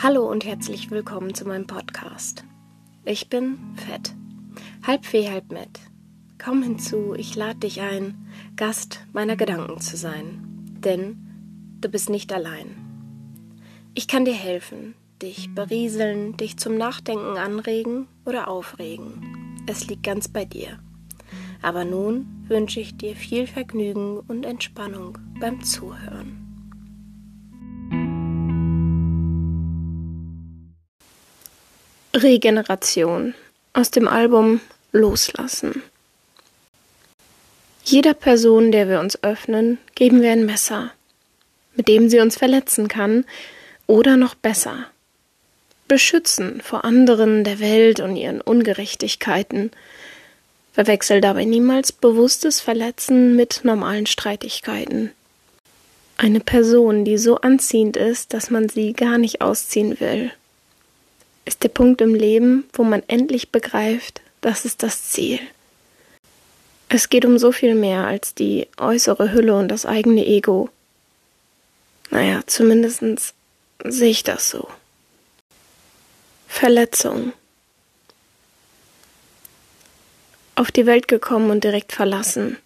Hallo und herzlich willkommen zu meinem Podcast. Ich bin Fett, halb Fee, halb Met. Komm hinzu, ich lade dich ein, Gast meiner Gedanken zu sein, denn du bist nicht allein. Ich kann dir helfen, dich berieseln, dich zum Nachdenken anregen oder aufregen. Es liegt ganz bei dir. Aber nun wünsche ich dir viel Vergnügen und Entspannung beim Zuhören. Regeneration aus dem Album Loslassen. Jeder Person, der wir uns öffnen, geben wir ein Messer, mit dem sie uns verletzen kann, oder noch besser, beschützen vor anderen der Welt und ihren Ungerechtigkeiten. Verwechsel dabei niemals bewusstes Verletzen mit normalen Streitigkeiten. Eine Person, die so anziehend ist, dass man sie gar nicht ausziehen will, ist der Punkt im Leben, wo man endlich begreift, das ist das Ziel. Es geht um so viel mehr als die äußere Hülle und das eigene Ego. Naja, zumindest sehe ich das so. Verletzung. Auf die Welt gekommen und direkt verlassen.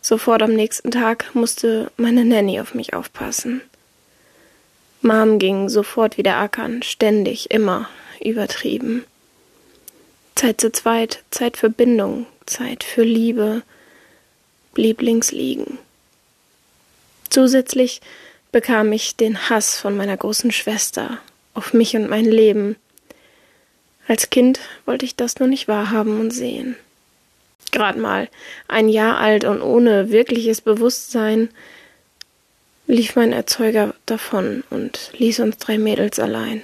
Sofort am nächsten Tag musste meine Nanny auf mich aufpassen. Mom ging sofort wieder ackern, ständig, immer, übertrieben. Zeit zu zweit, Zeit für Bindung, Zeit für Liebe, blieb links liegen. Zusätzlich bekam ich den Hass von meiner großen Schwester auf mich und mein Leben. Als Kind wollte ich das nur nicht wahrhaben und sehen. Gerade mal ein Jahr alt und ohne wirkliches Bewusstsein lief mein Erzeuger davon und ließ uns drei Mädels allein.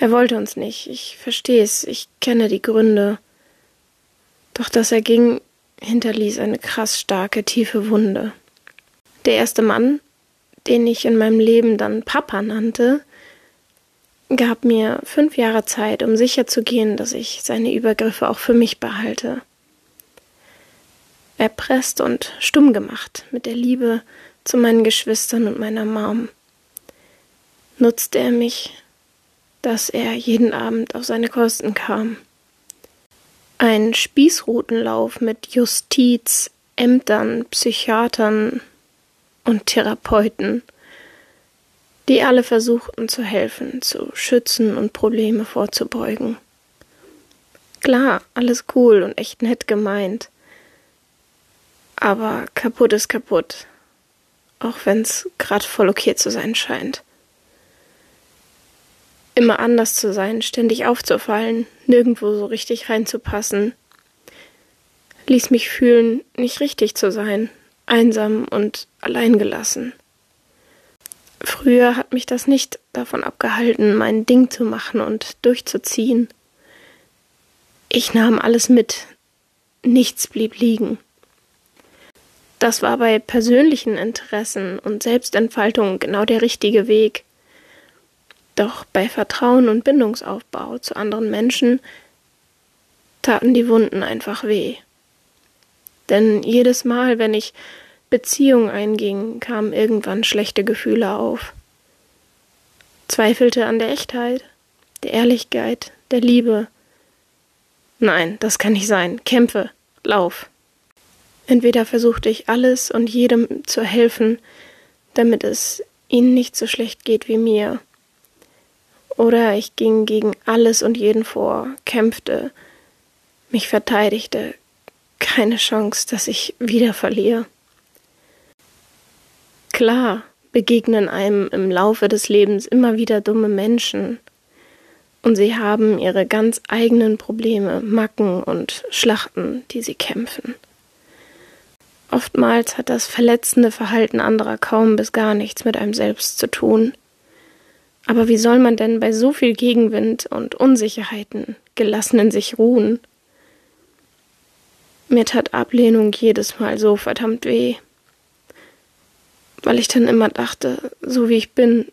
Er wollte uns nicht, ich verstehe es, ich kenne die Gründe. Doch dass er ging, hinterließ eine krass starke, tiefe Wunde. Der erste Mann, den ich in meinem Leben dann Papa nannte, gab mir fünf Jahre Zeit, um sicherzugehen, dass ich seine Übergriffe auch für mich behalte. Erpresst und stumm gemacht mit der Liebe, zu meinen Geschwistern und meiner Mom. Nutzte er mich, dass er jeden Abend auf seine Kosten kam. Ein Spießrutenlauf mit Justiz, Ämtern, Psychiatern und Therapeuten, die alle versuchten zu helfen, zu schützen und Probleme vorzubeugen. Klar, alles cool und echt nett gemeint. Aber kaputt ist kaputt auch wenn's grad voll okay zu sein scheint. Immer anders zu sein, ständig aufzufallen, nirgendwo so richtig reinzupassen, ließ mich fühlen, nicht richtig zu sein, einsam und alleingelassen. Früher hat mich das nicht davon abgehalten, mein Ding zu machen und durchzuziehen. Ich nahm alles mit, nichts blieb liegen. Das war bei persönlichen Interessen und Selbstentfaltung genau der richtige Weg. Doch bei Vertrauen und Bindungsaufbau zu anderen Menschen taten die Wunden einfach weh. Denn jedes Mal, wenn ich Beziehung einging, kamen irgendwann schlechte Gefühle auf. Zweifelte an der Echtheit, der Ehrlichkeit, der Liebe. Nein, das kann nicht sein. Kämpfe, lauf. Entweder versuchte ich alles und jedem zu helfen, damit es ihnen nicht so schlecht geht wie mir. Oder ich ging gegen alles und jeden vor, kämpfte, mich verteidigte, keine Chance, dass ich wieder verliere. Klar begegnen einem im Laufe des Lebens immer wieder dumme Menschen, und sie haben ihre ganz eigenen Probleme, Macken und Schlachten, die sie kämpfen. Oftmals hat das verletzende Verhalten anderer kaum bis gar nichts mit einem selbst zu tun. Aber wie soll man denn bei so viel Gegenwind und Unsicherheiten gelassen in sich ruhen? Mir tat Ablehnung jedes Mal so verdammt weh, weil ich dann immer dachte, so wie ich bin,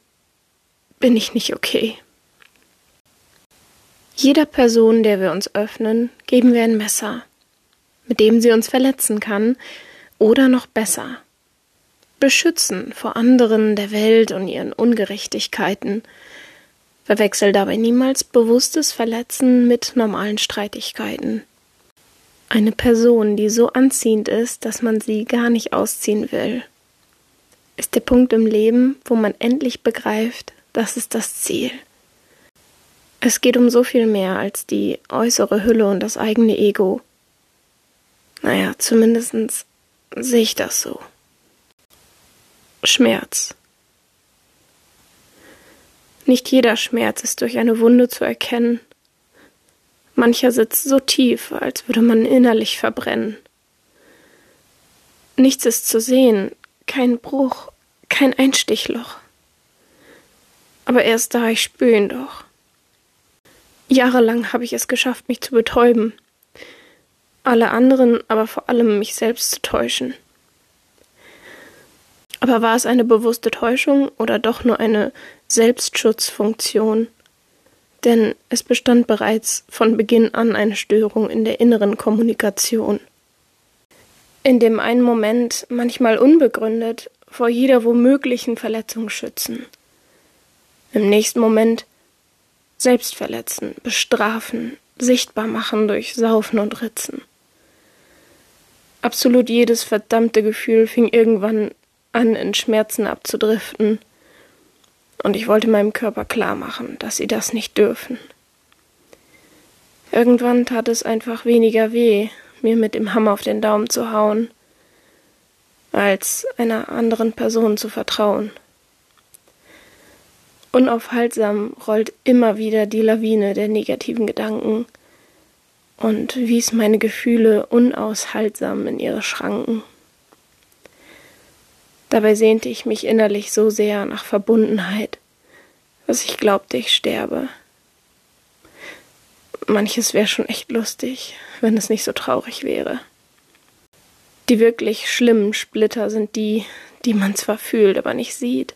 bin ich nicht okay. Jeder Person, der wir uns öffnen, geben wir ein Messer, mit dem sie uns verletzen kann, oder noch besser, beschützen vor anderen, der Welt und ihren Ungerechtigkeiten. Verwechsel dabei niemals bewusstes Verletzen mit normalen Streitigkeiten. Eine Person, die so anziehend ist, dass man sie gar nicht ausziehen will, ist der Punkt im Leben, wo man endlich begreift, das ist das Ziel. Es geht um so viel mehr als die äußere Hülle und das eigene Ego. Naja, zumindest sehe ich das so. Schmerz. Nicht jeder Schmerz ist durch eine Wunde zu erkennen. Mancher sitzt so tief, als würde man innerlich verbrennen. Nichts ist zu sehen, kein Bruch, kein Einstichloch. Aber erst da ich spüre ihn doch. Jahrelang habe ich es geschafft, mich zu betäuben, alle anderen, aber vor allem mich selbst zu täuschen. Aber war es eine bewusste Täuschung oder doch nur eine Selbstschutzfunktion? Denn es bestand bereits von Beginn an eine Störung in der inneren Kommunikation. In dem einen Moment, manchmal unbegründet, vor jeder womöglichen Verletzung schützen. Im nächsten Moment selbst verletzen, bestrafen, sichtbar machen durch Saufen und Ritzen. Absolut jedes verdammte Gefühl fing irgendwann an, in Schmerzen abzudriften, und ich wollte meinem Körper klar machen, dass sie das nicht dürfen. Irgendwann tat es einfach weniger weh, mir mit dem Hammer auf den Daumen zu hauen, als einer anderen Person zu vertrauen. Unaufhaltsam rollt immer wieder die Lawine der negativen Gedanken und wies meine Gefühle unaushaltsam in ihre Schranken. Dabei sehnte ich mich innerlich so sehr nach Verbundenheit, dass ich glaubte, ich sterbe. Manches wäre schon echt lustig, wenn es nicht so traurig wäre. Die wirklich schlimmen Splitter sind die, die man zwar fühlt, aber nicht sieht.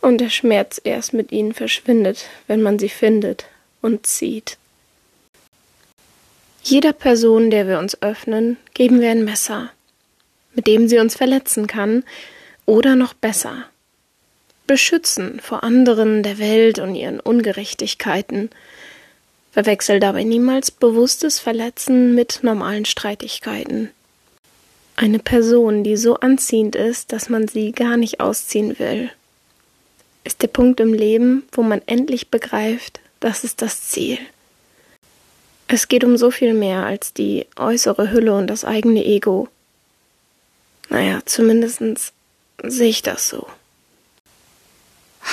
Und der Schmerz erst mit ihnen verschwindet, wenn man sie findet und zieht. Jeder Person, der wir uns öffnen, geben wir ein Messer mit dem sie uns verletzen kann, oder noch besser, beschützen vor anderen, der Welt und ihren Ungerechtigkeiten. Verwechsel dabei niemals bewusstes Verletzen mit normalen Streitigkeiten. Eine Person, die so anziehend ist, dass man sie gar nicht ausziehen will, ist der Punkt im Leben, wo man endlich begreift, das ist das Ziel. Es geht um so viel mehr als die äußere Hülle und das eigene Ego. Naja, zumindest sehe ich das so.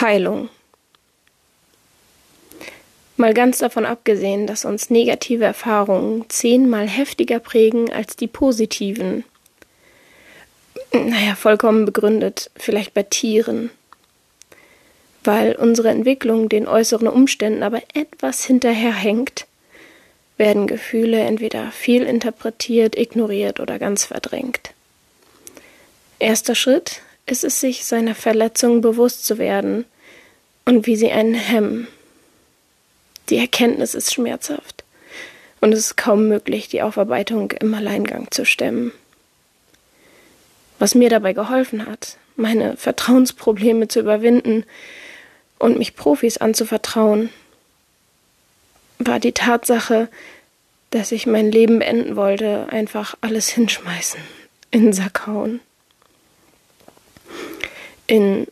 Heilung. Mal ganz davon abgesehen, dass uns negative Erfahrungen zehnmal heftiger prägen als die positiven. Naja, vollkommen begründet, vielleicht bei Tieren. Weil unsere Entwicklung den äußeren Umständen aber etwas hinterherhängt, werden Gefühle entweder viel interpretiert, ignoriert oder ganz verdrängt. Erster Schritt ist es, sich seiner Verletzung bewusst zu werden und wie sie einen hemmen. Die Erkenntnis ist schmerzhaft und es ist kaum möglich, die Aufarbeitung im Alleingang zu stemmen. Was mir dabei geholfen hat, meine Vertrauensprobleme zu überwinden und mich Profis anzuvertrauen, war die Tatsache, dass ich mein Leben beenden wollte, einfach alles hinschmeißen, in den Sack hauen in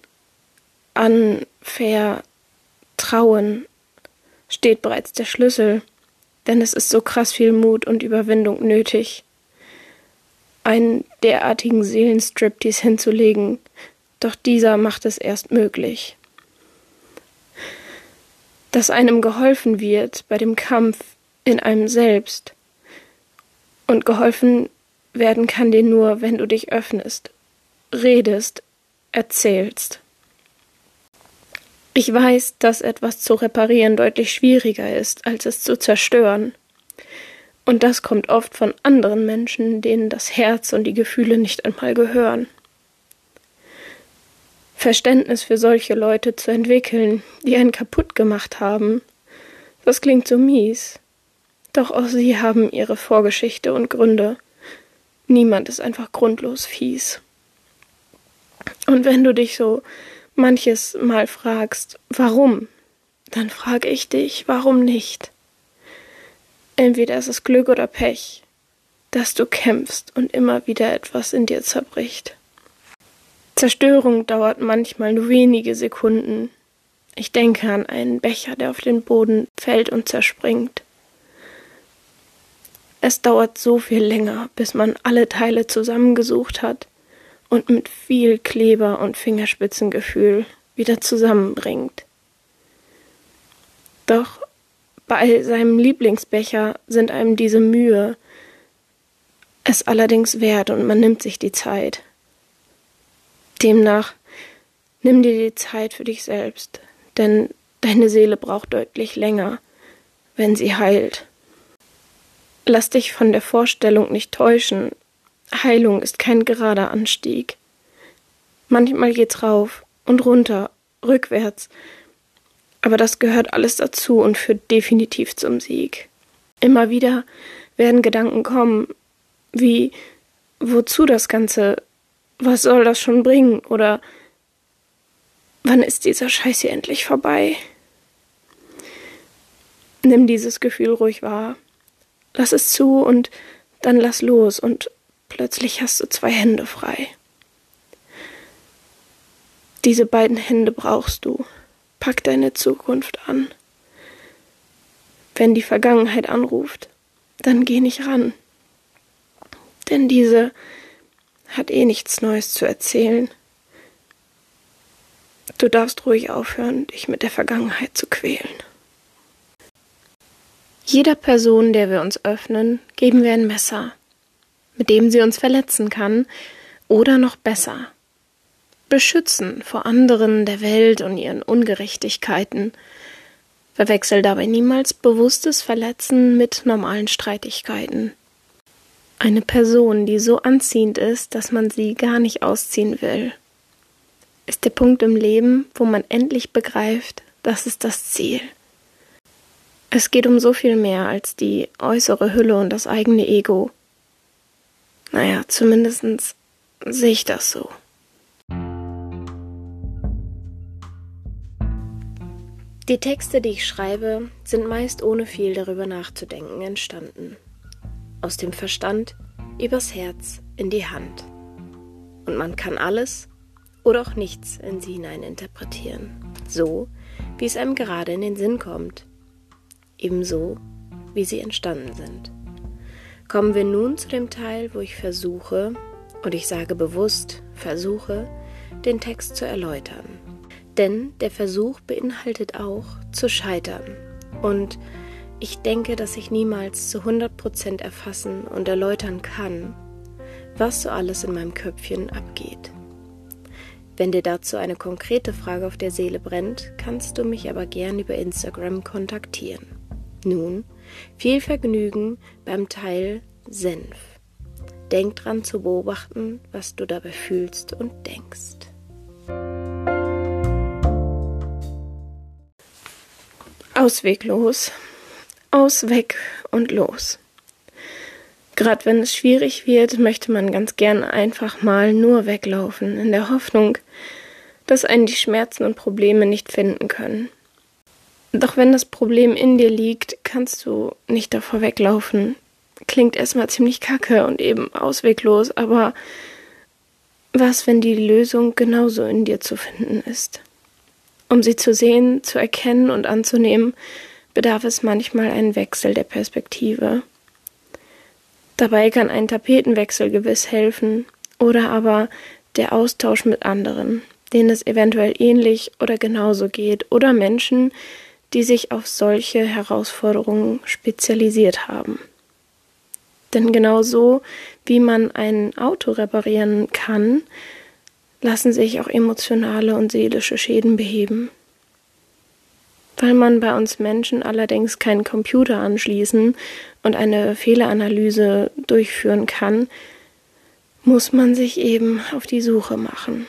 Anvertrauen steht bereits der Schlüssel, denn es ist so krass viel Mut und Überwindung nötig, einen derartigen Seelenstriptease hinzulegen, doch dieser macht es erst möglich. Dass einem geholfen wird bei dem Kampf in einem selbst, und geholfen werden kann dir nur, wenn du dich öffnest, redest, erzählst. Ich weiß, dass etwas zu reparieren deutlich schwieriger ist, als es zu zerstören. Und das kommt oft von anderen Menschen, denen das Herz und die Gefühle nicht einmal gehören. Verständnis für solche Leute zu entwickeln, die einen kaputt gemacht haben, das klingt so mies. Doch auch sie haben ihre Vorgeschichte und Gründe. Niemand ist einfach grundlos fies. Und wenn du dich so manches Mal fragst, warum, dann frage ich dich, warum nicht? Entweder ist es Glück oder Pech, dass du kämpfst und immer wieder etwas in dir zerbricht. Zerstörung dauert manchmal nur wenige Sekunden. Ich denke an einen Becher, der auf den Boden fällt und zerspringt. Es dauert so viel länger, bis man alle Teile zusammengesucht hat und mit viel Kleber und Fingerspitzengefühl wieder zusammenbringt. Doch bei seinem Lieblingsbecher sind einem diese Mühe es allerdings wert und man nimmt sich die Zeit. Demnach nimm dir die Zeit für dich selbst, denn deine Seele braucht deutlich länger, wenn sie heilt. Lass dich von der Vorstellung nicht täuschen. Heilung ist kein gerader Anstieg. Manchmal geht's rauf und runter, rückwärts, aber das gehört alles dazu und führt definitiv zum Sieg. Immer wieder werden Gedanken kommen, wie wozu das Ganze, was soll das schon bringen oder wann ist dieser Scheiß hier endlich vorbei? Nimm dieses Gefühl ruhig wahr, lass es zu und dann lass los und plötzlich hast du zwei Hände frei. Diese beiden Hände brauchst du. Pack deine Zukunft an. Wenn die Vergangenheit anruft, dann geh nicht ran. Denn diese hat eh nichts Neues zu erzählen. Du darfst ruhig aufhören, dich mit der Vergangenheit zu quälen. Jeder Person, der wir uns öffnen, geben wir ein Messer, mit dem sie uns verletzen kann, oder noch besser, beschützen vor anderen, der Welt und ihren Ungerechtigkeiten. Verwechsel dabei niemals bewusstes Verletzen mit normalen Streitigkeiten. Eine Person, die so anziehend ist, dass man sie gar nicht ausziehen will, ist der Punkt im Leben, wo man endlich begreift, das ist das Ziel. Es geht um so viel mehr als die äußere Hülle und das eigene Ego. Naja, zumindest sehe ich das so. Die Texte, die ich schreibe, sind meist ohne viel darüber nachzudenken entstanden. Aus dem Verstand übers Herz in die Hand. Und man kann alles oder auch nichts in sie hinein interpretieren. So, wie es einem gerade in den Sinn kommt. Ebenso, wie sie entstanden sind. Kommen wir nun zu dem Teil, wo ich versuche, und ich sage bewusst versuche, den Text zu erläutern. Denn der Versuch beinhaltet auch zu scheitern. Und ich denke, dass ich niemals zu 100% erfassen und erläutern kann, was so alles in meinem Köpfchen abgeht. Wenn dir dazu eine konkrete Frage auf der Seele brennt, kannst du mich aber gern über Instagram kontaktieren. Nun, viel Vergnügen beim Teil Senf. Denk dran zu beobachten, was du dabei fühlst und denkst. Ausweglos. Aus, weg und los. Gerade wenn es schwierig wird, möchte man ganz gern einfach mal nur weglaufen, in der Hoffnung, dass einen die Schmerzen und Probleme nicht finden können. Doch wenn das Problem in dir liegt, kannst du nicht davor weglaufen. Klingt erstmal ziemlich kacke und eben ausweglos, aber was, wenn die Lösung genauso in dir zu finden ist? Um sie zu sehen, zu erkennen und anzunehmen, bedarf es manchmal einen Wechsel der Perspektive. Dabei kann ein Tapetenwechsel gewiss helfen oder aber der Austausch mit anderen, denen es eventuell ähnlich oder genauso geht oder Menschen, die sich auf solche Herausforderungen spezialisiert haben. Denn genau so, wie man ein Auto reparieren kann, lassen sich auch emotionale und seelische Schäden beheben. Weil man bei uns Menschen allerdings keinen Computer anschließen und eine Fehleranalyse durchführen kann, muss man sich eben auf die Suche machen.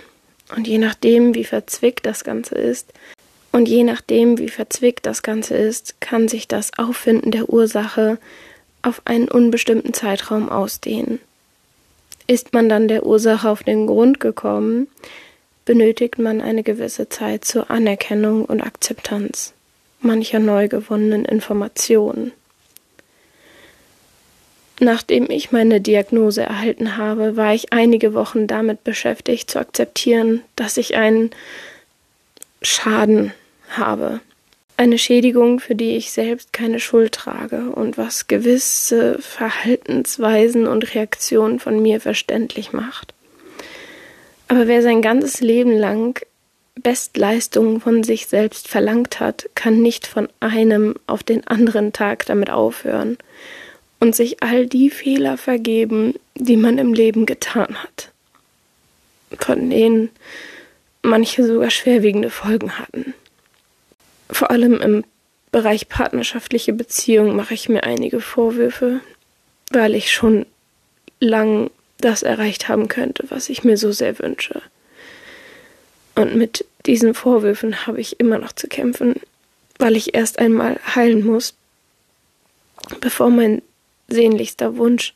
Und je nachdem, wie verzwickt das Ganze ist, und je nachdem, wie verzwickt das Ganze ist, kann sich das Auffinden der Ursache auf einen unbestimmten Zeitraum ausdehnen. Ist man dann der Ursache auf den Grund gekommen, benötigt man eine gewisse Zeit zur Anerkennung und Akzeptanz mancher neu gewonnenen Informationen. Nachdem ich meine Diagnose erhalten habe, war ich einige Wochen damit beschäftigt zu akzeptieren, dass ich einen Schaden habe. Eine Schädigung, für die ich selbst keine Schuld trage und was gewisse Verhaltensweisen und Reaktionen von mir verständlich macht. Aber wer sein ganzes Leben lang Bestleistungen von sich selbst verlangt hat, kann nicht von einem auf den anderen Tag damit aufhören und sich all die Fehler vergeben, die man im Leben getan hat, von denen manche sogar schwerwiegende Folgen hatten. Vor allem im Bereich partnerschaftliche Beziehungen mache ich mir einige Vorwürfe, weil ich schon lang das erreicht haben könnte, was ich mir so sehr wünsche. Und mit diesen Vorwürfen habe ich immer noch zu kämpfen, weil ich erst einmal heilen muss, bevor mein sehnlichster Wunsch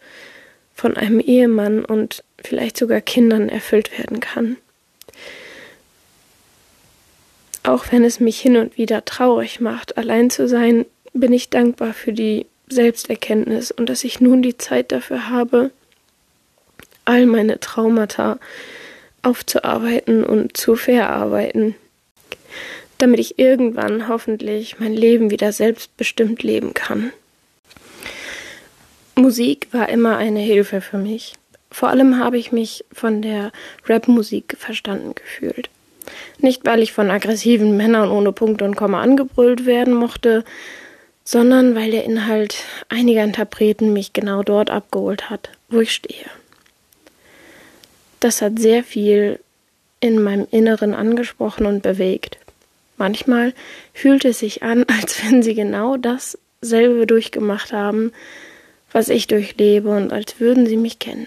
von einem Ehemann und vielleicht sogar Kindern erfüllt werden kann. Auch wenn es mich hin und wieder traurig macht, allein zu sein, bin ich dankbar für die Selbsterkenntnis und dass ich nun die Zeit dafür habe, all meine Traumata aufzuarbeiten und zu verarbeiten, damit ich irgendwann hoffentlich mein Leben wieder selbstbestimmt leben kann. Musik war immer eine Hilfe für mich. Vor allem habe ich mich von der Rapmusik verstanden gefühlt. Nicht, weil ich von aggressiven Männern ohne Punkt und Komma angebrüllt werden mochte, sondern weil der Inhalt einiger Interpreten mich genau dort abgeholt hat, wo ich stehe. Das hat sehr viel in meinem Inneren angesprochen und bewegt. Manchmal fühlt es sich an, als wenn sie genau dasselbe durchgemacht haben, was ich durchlebe und als würden sie mich kennen.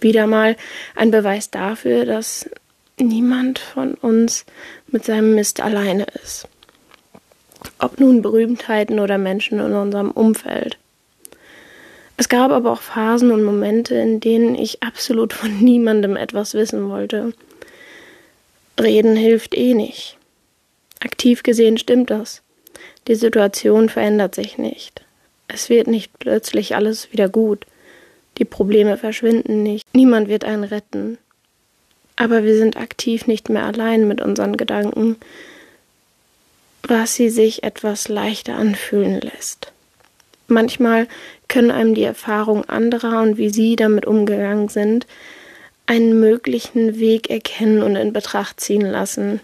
Wieder mal ein Beweis dafür, dass niemand von uns mit seinem Mist alleine ist. Ob nun Berühmtheiten oder Menschen in unserem Umfeld. Es gab aber auch Phasen und Momente, in denen ich absolut von niemandem etwas wissen wollte. Reden hilft eh nicht. Aktiv gesehen stimmt das. Die Situation verändert sich nicht. Es wird nicht plötzlich alles wieder gut. Die Probleme verschwinden nicht. Niemand wird einen retten. Aber wir sind aktiv nicht mehr allein mit unseren Gedanken, was sie sich etwas leichter anfühlen lässt. Manchmal können einem die Erfahrung anderer und wie sie damit umgegangen sind, einen möglichen Weg erkennen und in Betracht ziehen lassen.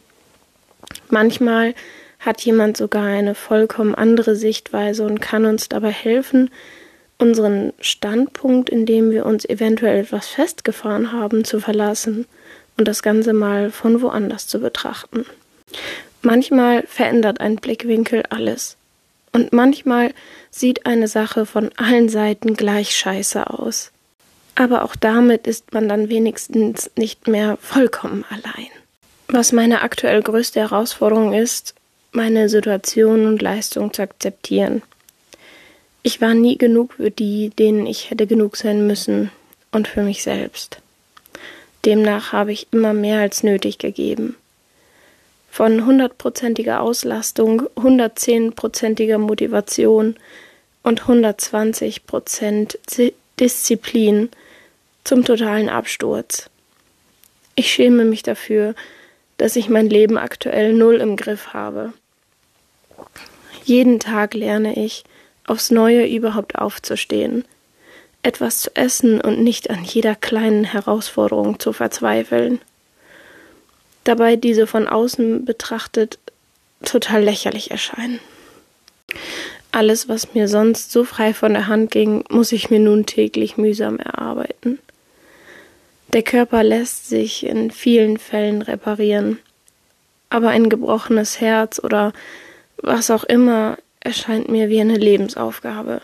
Manchmal hat jemand sogar eine vollkommen andere Sichtweise und kann uns dabei helfen, unseren Standpunkt, in dem wir uns eventuell etwas festgefahren haben, zu verlassen und das Ganze mal von woanders zu betrachten. Manchmal verändert ein Blickwinkel alles. Und manchmal sieht eine Sache von allen Seiten gleich scheiße aus. Aber auch damit ist man dann wenigstens nicht mehr vollkommen allein. Was meine aktuell größte Herausforderung ist, meine Situation und Leistung zu akzeptieren. Ich war nie genug für die, denen ich hätte genug sein müssen und für mich selbst. Demnach habe ich immer mehr als nötig gegeben. Von hundertprozentiger Auslastung, hundertzehnprozentiger Motivation und 120 Prozent Disziplin zum totalen Absturz. Ich schäme mich dafür, dass ich mein Leben aktuell null im Griff habe. Jeden Tag lerne ich, aufs Neue überhaupt aufzustehen, etwas zu essen und nicht an jeder kleinen Herausforderung zu verzweifeln. Dabei diese von außen betrachtet total lächerlich erscheinen. Alles, was mir sonst so frei von der Hand ging, muss ich mir nun täglich mühsam erarbeiten. Der Körper lässt sich in vielen Fällen reparieren, aber ein gebrochenes Herz oder was auch immer erscheint mir wie eine Lebensaufgabe.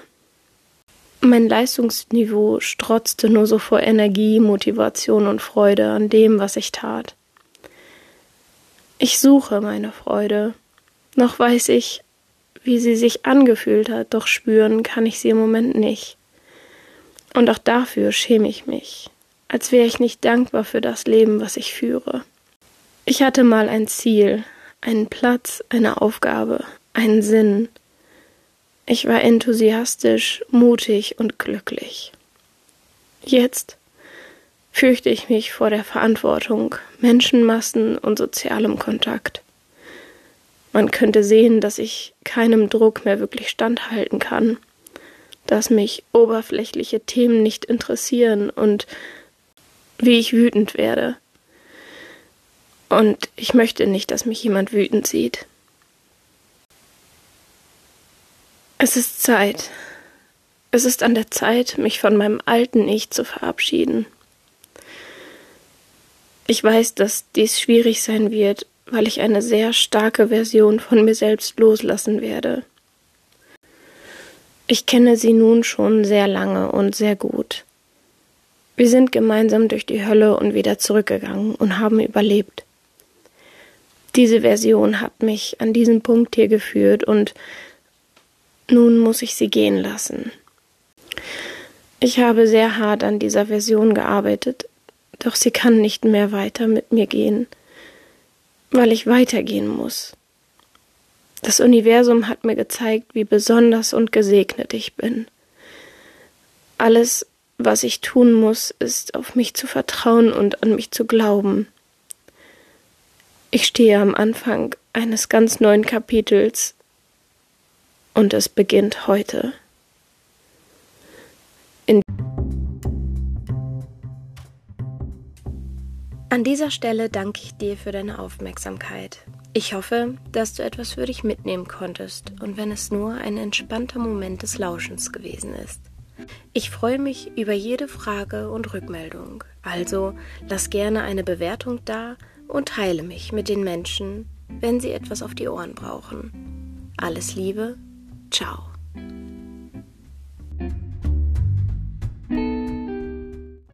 Mein Leistungsniveau strotzte nur so vor Energie, Motivation und Freude an dem, was ich tat. Ich suche meine Freude. Noch weiß ich, wie sie sich angefühlt hat, doch spüren kann ich sie im Moment nicht. Und auch dafür schäme ich mich, als wäre ich nicht dankbar für das Leben, was ich führe. Ich hatte mal ein Ziel, einen Platz, eine Aufgabe, einen Sinn. Ich war enthusiastisch, mutig und glücklich. Jetzt fürchte ich mich vor der Verantwortung, Menschenmassen und sozialem Kontakt. Man könnte sehen, dass ich keinem Druck mehr wirklich standhalten kann, dass mich oberflächliche Themen nicht interessieren und wie ich wütend werde. Und ich möchte nicht, dass mich jemand wütend sieht. Es ist Zeit. Es ist an der Zeit, mich von meinem alten Ich zu verabschieden. Ich weiß, dass dies schwierig sein wird, weil ich eine sehr starke Version von mir selbst loslassen werde. Ich kenne sie nun schon sehr lange und sehr gut. Wir sind gemeinsam durch die Hölle und wieder zurückgegangen und haben überlebt. Diese Version hat mich an diesen Punkt hier geführt und nun muss ich sie gehen lassen. Ich habe sehr hart an dieser Version gearbeitet, doch sie kann nicht mehr weiter mit mir gehen, weil ich weitergehen muss. Das Universum hat mir gezeigt, wie besonders und gesegnet ich bin. Alles, was ich tun muss, ist auf mich zu vertrauen und an mich zu glauben. Ich stehe am Anfang eines ganz neuen Kapitels und es beginnt heute. In An dieser Stelle danke ich dir für deine Aufmerksamkeit. Ich hoffe, dass du etwas für dich mitnehmen konntest und wenn es nur ein entspannter Moment des Lauschens gewesen ist. Ich freue mich über jede Frage und Rückmeldung, also lass gerne eine Bewertung da und teile mich mit den Menschen, wenn sie etwas auf die Ohren brauchen. Alles Liebe, ciao.